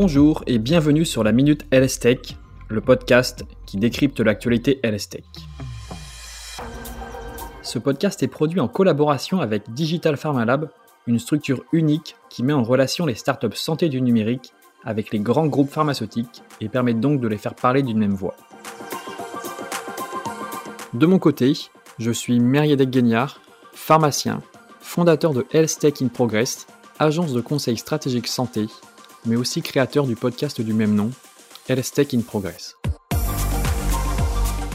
Bonjour et bienvenue sur la Minute LS Tech, le podcast qui décrypte l'actualité LS Tech. Ce podcast est produit en collaboration avec Digital Pharma Lab, une structure unique qui met en relation les startups santé du numérique avec les grands groupes pharmaceutiques et permet donc de les faire parler d'une même voix. De mon côté, je suis Meriadec Guignard, pharmacien, fondateur de Health Tech in Progress, agence de conseil stratégique santé, mais aussi créateur du podcast du même nom, Tech in Progress.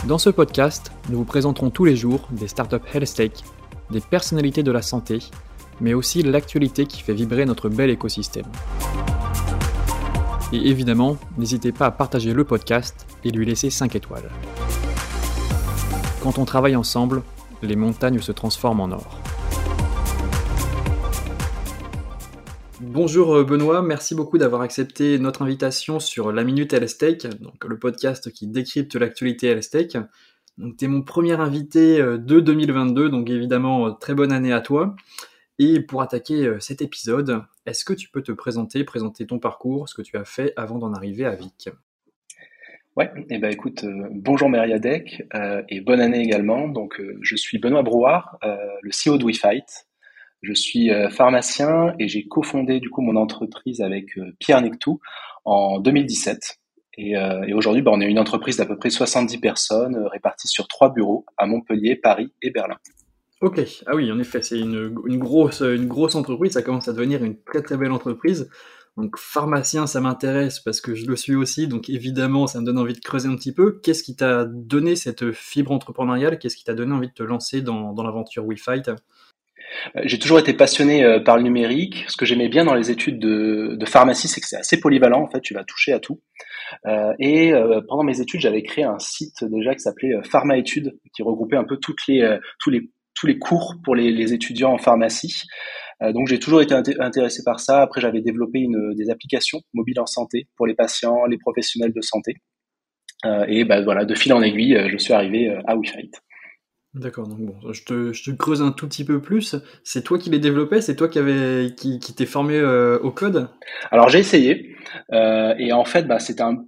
Dans ce podcast, nous vous présenterons tous les jours des startups Health des personnalités de la santé, mais aussi l'actualité qui fait vibrer notre bel écosystème. Et évidemment, n'hésitez pas à partager le podcast et lui laisser 5 étoiles. Quand on travaille ensemble, les montagnes se transforment en or. Bonjour euh, Benoît, merci beaucoup d'avoir accepté notre invitation sur la Minute LSTech, donc le podcast qui décrypte l'actualité LSTech. Donc tu es mon premier invité euh, de 2022, donc évidemment euh, très bonne année à toi. Et pour attaquer cet épisode, est-ce que tu peux te présenter, présenter ton parcours, ce que tu as fait avant d'en arriver à Vic? Ouais, et eh ben écoute, bonjour Meriadec et bonne année également. Donc je suis Benoît Brouard, le CEO de WeFight. Je suis euh, pharmacien et j'ai cofondé du coup mon entreprise avec euh, Pierre Nectou en 2017. Et, euh, et aujourd'hui, bah, on est une entreprise d'à peu près 70 personnes réparties sur trois bureaux à Montpellier, Paris et Berlin. Ok, ah oui, en effet, c'est une, grosse, une grosse entreprise, ça commence à devenir une très très belle entreprise. Donc pharmacien, ça m'intéresse parce que je le suis aussi, donc évidemment, ça me donne envie de creuser un petit peu. Qu'est-ce qui t'a donné cette fibre entrepreneuriale? Qu'est-ce qui t'a donné envie de te lancer dans, dans l'aventure WeFight? J'ai toujours été passionné euh, par le numérique. Ce que j'aimais bien dans les études de, pharmacie, c'est que c'est assez polyvalent. En fait, tu vas toucher à tout. Euh, et euh, pendant mes études, j'avais créé un site déjà qui s'appelait Pharma Études, qui regroupait un peu toutes les, tous les tous les cours pour les, étudiants en pharmacie. donc j'ai toujours été intéressé par ça. Après, j'avais développé des applications mobiles en santé pour les patients, les professionnels de santé. et bah, voilà, de fil en aiguille, je suis arrivé à WeFight. D'accord, donc bon, je te, je te, creuse un tout petit peu plus. C'est toi qui les développais, c'est toi qui qui, qui t'es formé euh, au code? Alors j'ai essayé, euh, et en fait, bah, c'était un,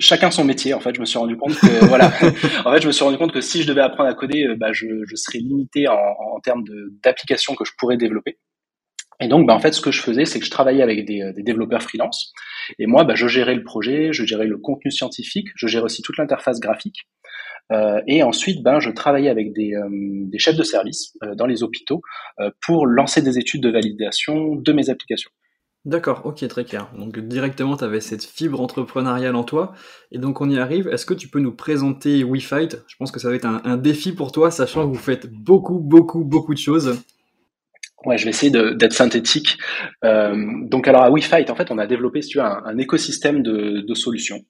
chacun son métier. En fait, je me suis rendu compte que voilà, en fait, je me suis rendu compte que si je devais apprendre à coder, euh, bah, je, je serais limité en, en termes d'applications que je pourrais développer. Et donc, bah, en fait, ce que je faisais, c'est que je travaillais avec des, des développeurs freelance. Et moi, bah, je gérais le projet, je gérais le contenu scientifique, je gérais aussi toute l'interface graphique. Euh, et ensuite, ben, je travaillais avec des, euh, chefs de service euh, dans les hôpitaux pour lancer des études de validation de mes applications. D'accord, ok, très clair. Donc directement, tu avais cette fibre entrepreneuriale en toi. Et donc on y arrive. Est-ce que tu peux nous présenter WeFight? Je pense que ça va être un, défi pour toi, sachant que vous faites beaucoup, beaucoup, beaucoup de choses. Ouais, je vais essayer d'être synthétique. Euh, donc alors à WeFight, en fait, on a développé si tu veux, un, un écosystème de, de, solutions.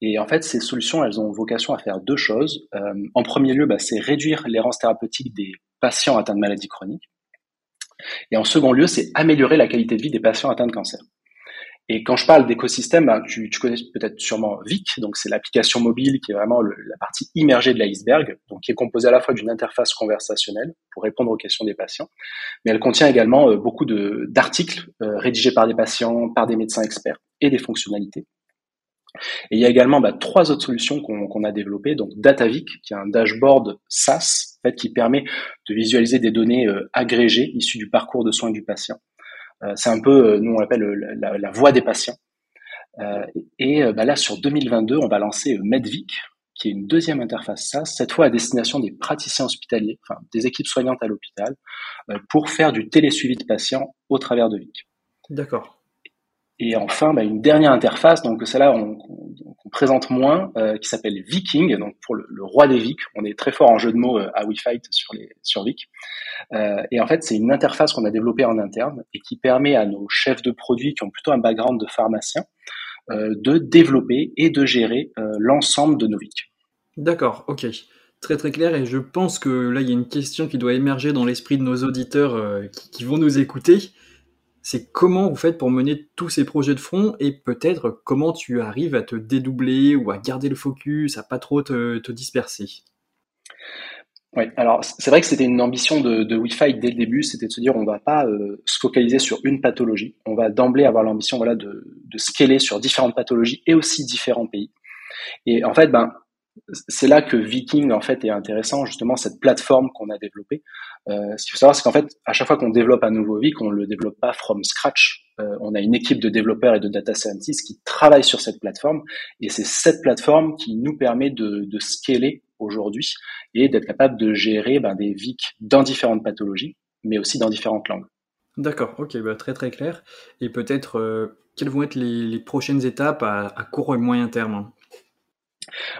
Et en fait, ces solutions, elles ont vocation à faire deux choses. Euh, en premier lieu, bah, c'est réduire l'errance thérapeutique des patients atteints de maladies chroniques. Et en second lieu, c'est améliorer la qualité de vie des patients atteints de cancer. Et quand je parle d'écosystème, bah, tu, tu, connais peut-être sûrement Vic, donc c'est l'application mobile qui est vraiment le, la partie immergée de l'iceberg, donc qui est composée à la fois d'une interface conversationnelle pour répondre aux questions des patients, mais elle contient également euh, beaucoup d'articles euh, rédigés par des patients, par des médecins experts et des fonctionnalités. Et il y a également bah, trois autres solutions qu'on a développées. Donc DataVic, qui est un dashboard SaaS, en fait, qui permet de visualiser des données euh, agrégées issues du parcours de soins du patient. Euh, c'est un peu, euh, nous on l'appelle la, la, voix des patients. et bah, là, sur 2022, on va lancer Medvic, qui est une deuxième interface SaaS, cette fois à destination des praticiens hospitaliers, enfin des équipes soignantes à l'hôpital, pour faire du télésuivi de patients au travers de Vic. D'accord. Et enfin, bah, une dernière interface, donc celle-là on, présente moins, euh, qui s'appelle Viking, donc pour le, roi des Vic. On est très fort en jeu de mots euh, à WeFight sur les sur Vic. Euh, et en fait, c'est une interface qu'on a développée en interne et qui permet à nos chefs de produits qui ont plutôt un background de pharmacien euh, de développer et de gérer l'ensemble de nos Vic. D'accord, ok. Très très clair et je pense que là il y a une question qui doit émerger dans l'esprit de nos auditeurs qui, vont nous écouter c'est comment vous faites pour mener tous ces projets de front et peut-être comment tu arrives à te dédoubler ou à garder le focus, à pas trop te, disperser. Oui, alors c'est vrai que c'était une ambition de, de Wi-Fi dès le début, c'était de se dire on va pas euh, se focaliser sur une pathologie, on va d'emblée avoir l'ambition voilà de, de scaler sur différentes pathologies et aussi différents pays. Et en fait, ben c'est là que Viking en fait est intéressant justement cette plateforme qu'on a développée. Euh, ce qu'il faut savoir, c'est qu'en fait à chaque fois qu'on développe un nouveau Vic, on le développe pas from scratch. Euh, on a une équipe de développeurs et de data scientists qui travaillent sur cette plateforme et c'est cette plateforme qui nous permet de, scaler aujourd'hui et d'être capable de gérer ben, des VIC dans différentes pathologies, mais aussi dans différentes langues. D'accord, ok, bah, très très clair. Et peut-être, euh, quelles vont être les, prochaines étapes à, court et moyen terme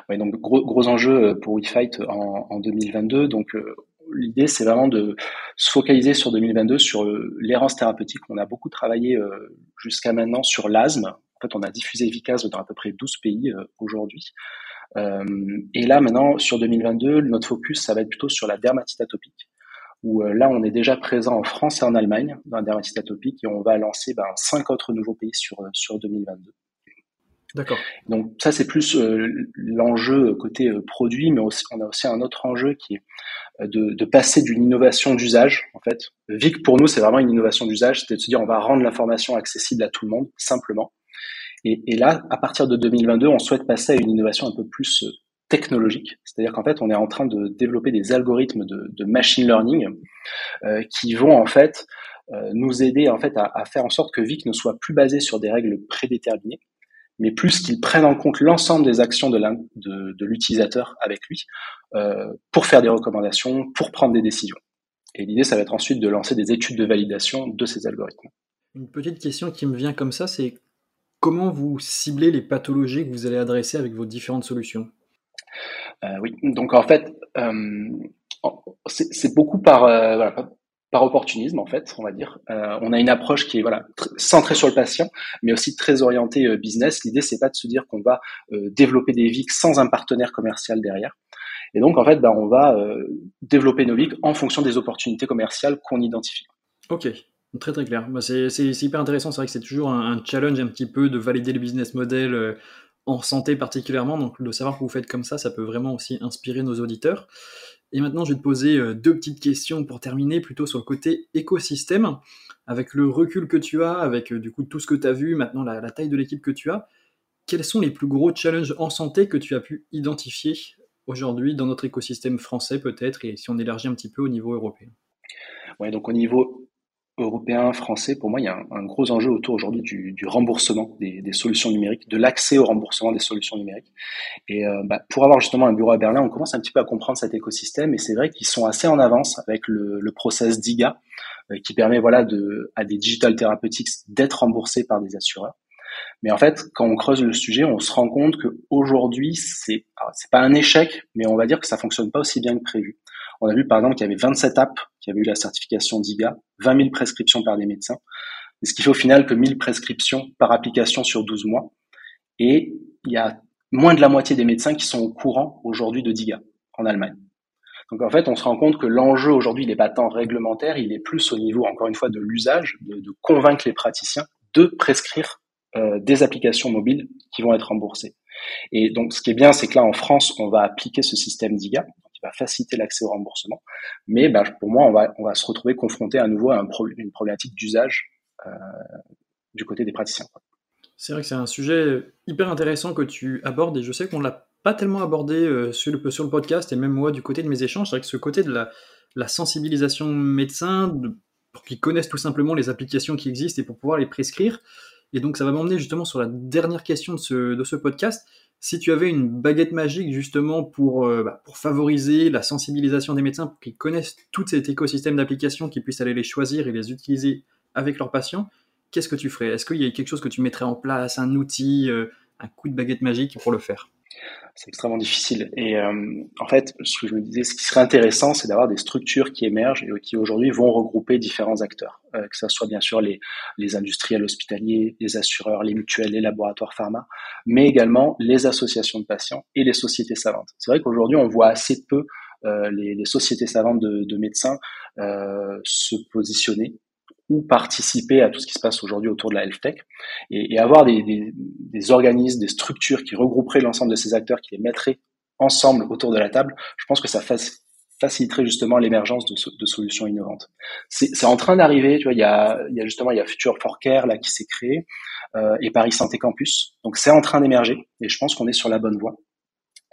Oui, donc gros, enjeu pour WeFight en, en 2022. Donc euh, l'idée, c'est vraiment de se focaliser sur 2022 sur euh, l'errance thérapeutique. On a beaucoup travaillé jusqu'à maintenant sur l'asthme. En fait, on a diffusé Vicas dans à peu près 12 pays aujourd'hui. Euh, et là, maintenant, sur 2022, notre focus, ça va être plutôt sur la dermatite atopique où euh, là, on est déjà présent en France et en Allemagne dans la dermatite atopique et on va lancer ben, cinq autres nouveaux pays sur, euh, sur 2022. D'accord. Donc ça, c'est plus l'enjeu côté produit, mais aussi, on a aussi un autre enjeu qui est de, de passer d'une innovation d'usage. En fait, VIC pour nous, c'est vraiment une innovation d'usage, c'est de se dire on va rendre l'information accessible à tout le monde simplement. Et, et, là, à partir de 2022, on souhaite passer à une innovation un peu plus euh, technologique. C'est-à-dire qu'en fait, on est en train de développer des algorithmes de, de machine learning euh, qui vont en fait euh, nous aider en fait à, à, faire en sorte que Vic ne soit plus basé sur des règles prédéterminées, mais plus qu'il prenne en compte l'ensemble des actions de, de, de l'utilisateur avec lui euh, pour faire des recommandations, pour prendre des décisions. Et l'idée, ça va être ensuite de lancer des études de validation de ces algorithmes. Une petite question qui me vient comme ça, c'est Comment vous ciblez les pathologies que vous allez adresser avec vos différentes solutions? Euh, Oui, donc en fait, euh, c'est beaucoup par, voilà, par opportunisme en fait, on va dire. Euh, on a une approche qui est voilà centrée sur le patient, mais aussi très orientée euh, business. L'idée c'est pas de se dire qu'on va euh, développer des VIC sans un partenaire commercial derrière. Et donc en fait, ben, on va développer nos VIC en fonction des opportunités commerciales qu'on identifie. Ok, Très très clair. Bah, c'est hyper intéressant. C'est vrai que c'est toujours un, challenge un petit peu de valider le business model en santé particulièrement. Donc de savoir que vous faites comme ça, ça peut vraiment aussi inspirer nos auditeurs. Et maintenant, je vais te poser euh, deux petites questions pour terminer, plutôt sur le côté écosystème. Avec le recul que tu as, avec euh, du coup tout ce que tu as vu, maintenant la, taille de l'équipe que tu as, quels sont les plus gros challenges en santé que tu as pu identifier aujourd'hui dans notre écosystème français peut-être, et si on élargit un petit peu au niveau européen? Ouais, donc au niveau européen, français, pour moi, il y a un, gros enjeu autour aujourd'hui du, du, remboursement des, des, solutions numériques, de l'accès au remboursement des solutions numériques. Et euh, bah, pour avoir justement un bureau à Berlin, on commence un petit peu à comprendre cet écosystème, et c'est vrai qu'ils sont assez en avance avec le, le process DIGA, euh, qui permet voilà de, à des digital therapeutics d'être remboursés par des assureurs. Mais en fait, quand on creuse le sujet, on se rend compte que aujourd'hui, c'est c'est pas un échec, mais on va dire que ça fonctionne pas aussi bien que prévu. On a vu par exemple qu'il y avait 27 apps qui avaient eu la certification DIGA, 20 000 prescriptions par des médecins, ce qui fait au final que 1000 prescriptions par application sur 12 mois. Et il y a moins de la moitié des médecins qui sont au courant aujourd'hui de DIGA en Allemagne. Donc en fait, on se rend compte que l'enjeu aujourd'hui, n'est pas tant réglementaire, il est plus au niveau, encore une fois, de l'usage, de, de, convaincre les praticiens de prescrire euh, des applications mobiles qui vont être remboursées. Et donc, ce qui est bien, c'est que là, en France, on va appliquer ce système DIGA qui va faciliter l'accès au remboursement. Mais bah, pour moi, on va, on va se retrouver confronté à nouveau à un une problématique d'usage euh, du côté des praticiens. C'est vrai que c'est un sujet hyper intéressant que tu abordes et je sais qu'on l'a pas tellement abordé euh, sur, le, podcast et même moi du côté de mes échanges. C'est vrai que ce côté de la, sensibilisation médecin, de, pour qu'ils connaissent tout simplement les applications qui existent et pour pouvoir les prescrire. Et donc ça va m'emmener justement sur la dernière question de ce, de ce podcast si tu avais une baguette magique justement pour, euh, bah, pour favoriser la sensibilisation des médecins, pour qu'ils connaissent tout cet écosystème d'applications, qu'ils puissent aller les choisir et les utiliser avec leurs patients, qu'est-ce que tu ferais? Est-ce qu'il y a quelque chose que tu mettrais en place, un outil, euh, un coup de baguette magique pour le faire? C'est extrêmement difficile. Et euh, en fait, ce que je me disais, ce qui serait intéressant, c'est d'avoir des structures qui émergent et qui aujourd'hui vont regrouper différents acteurs, euh, que ce soit bien sûr les, les industriels hospitaliers, les assureurs, les mutuelles, les laboratoires pharma, mais également les associations de patients et les sociétés savantes. C'est vrai qu'aujourd'hui, on voit assez peu euh, les, sociétés savantes de, de médecins se positionner ou participer à tout ce qui se passe aujourd'hui autour de la health tech et, et avoir des, des, des, organismes, des structures qui regrouperaient l'ensemble de ces acteurs, qui les mettraient ensemble autour de la table, je pense que ça faciliterait justement l'émergence de, de, solutions innovantes. C'est en train d'arriver, tu vois, il y a, il y a justement il y a Future for Care là qui s'est créé euh, et Paris Santé Campus. Donc c'est en train d'émerger et je pense qu'on est sur la bonne voie.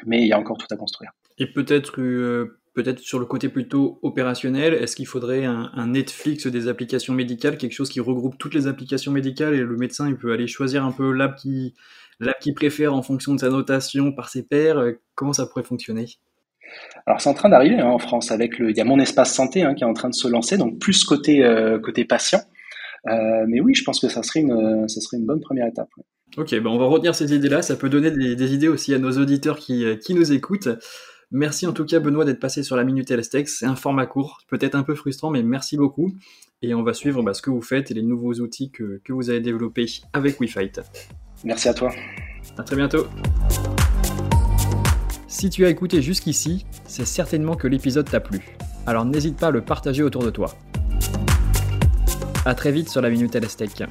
Mais il y a encore tout à construire. Et peut-être euh, peut-être sur le côté plutôt opérationnel, est-ce qu'il faudrait un, un, Netflix des applications médicales, quelque chose qui regroupe toutes les applications médicales et le médecin il peut aller choisir un peu l'app qui l'app qui préfère en fonction de sa notation par ses pairs. Comment ça pourrait fonctionner? Alors c'est en train d'arriver hein, en France avec le, il y a mon espace santé hein, qui est en train de se lancer, donc plus côté euh, côté patient. Euh, mais oui, je pense que ça serait une, ça serait une bonne première étape. Ok, ben on va retenir ces idées-là. Ça peut donner des, idées aussi à nos auditeurs qui, euh, qui nous écoutent. Merci en tout cas Benoît d'être passé sur la Minute LSTEC. C'est un format court, peut-être un peu frustrant, mais merci beaucoup. Et on va suivre bah, ce que vous faites et les nouveaux outils que, que vous avez développés avec WeFight. Merci à toi. À très bientôt. Si tu as écouté jusqu'ici, c'est certainement que l'épisode t'a plu. Alors n'hésite pas à le partager autour de toi. A très vite sur la Minute LSTEC.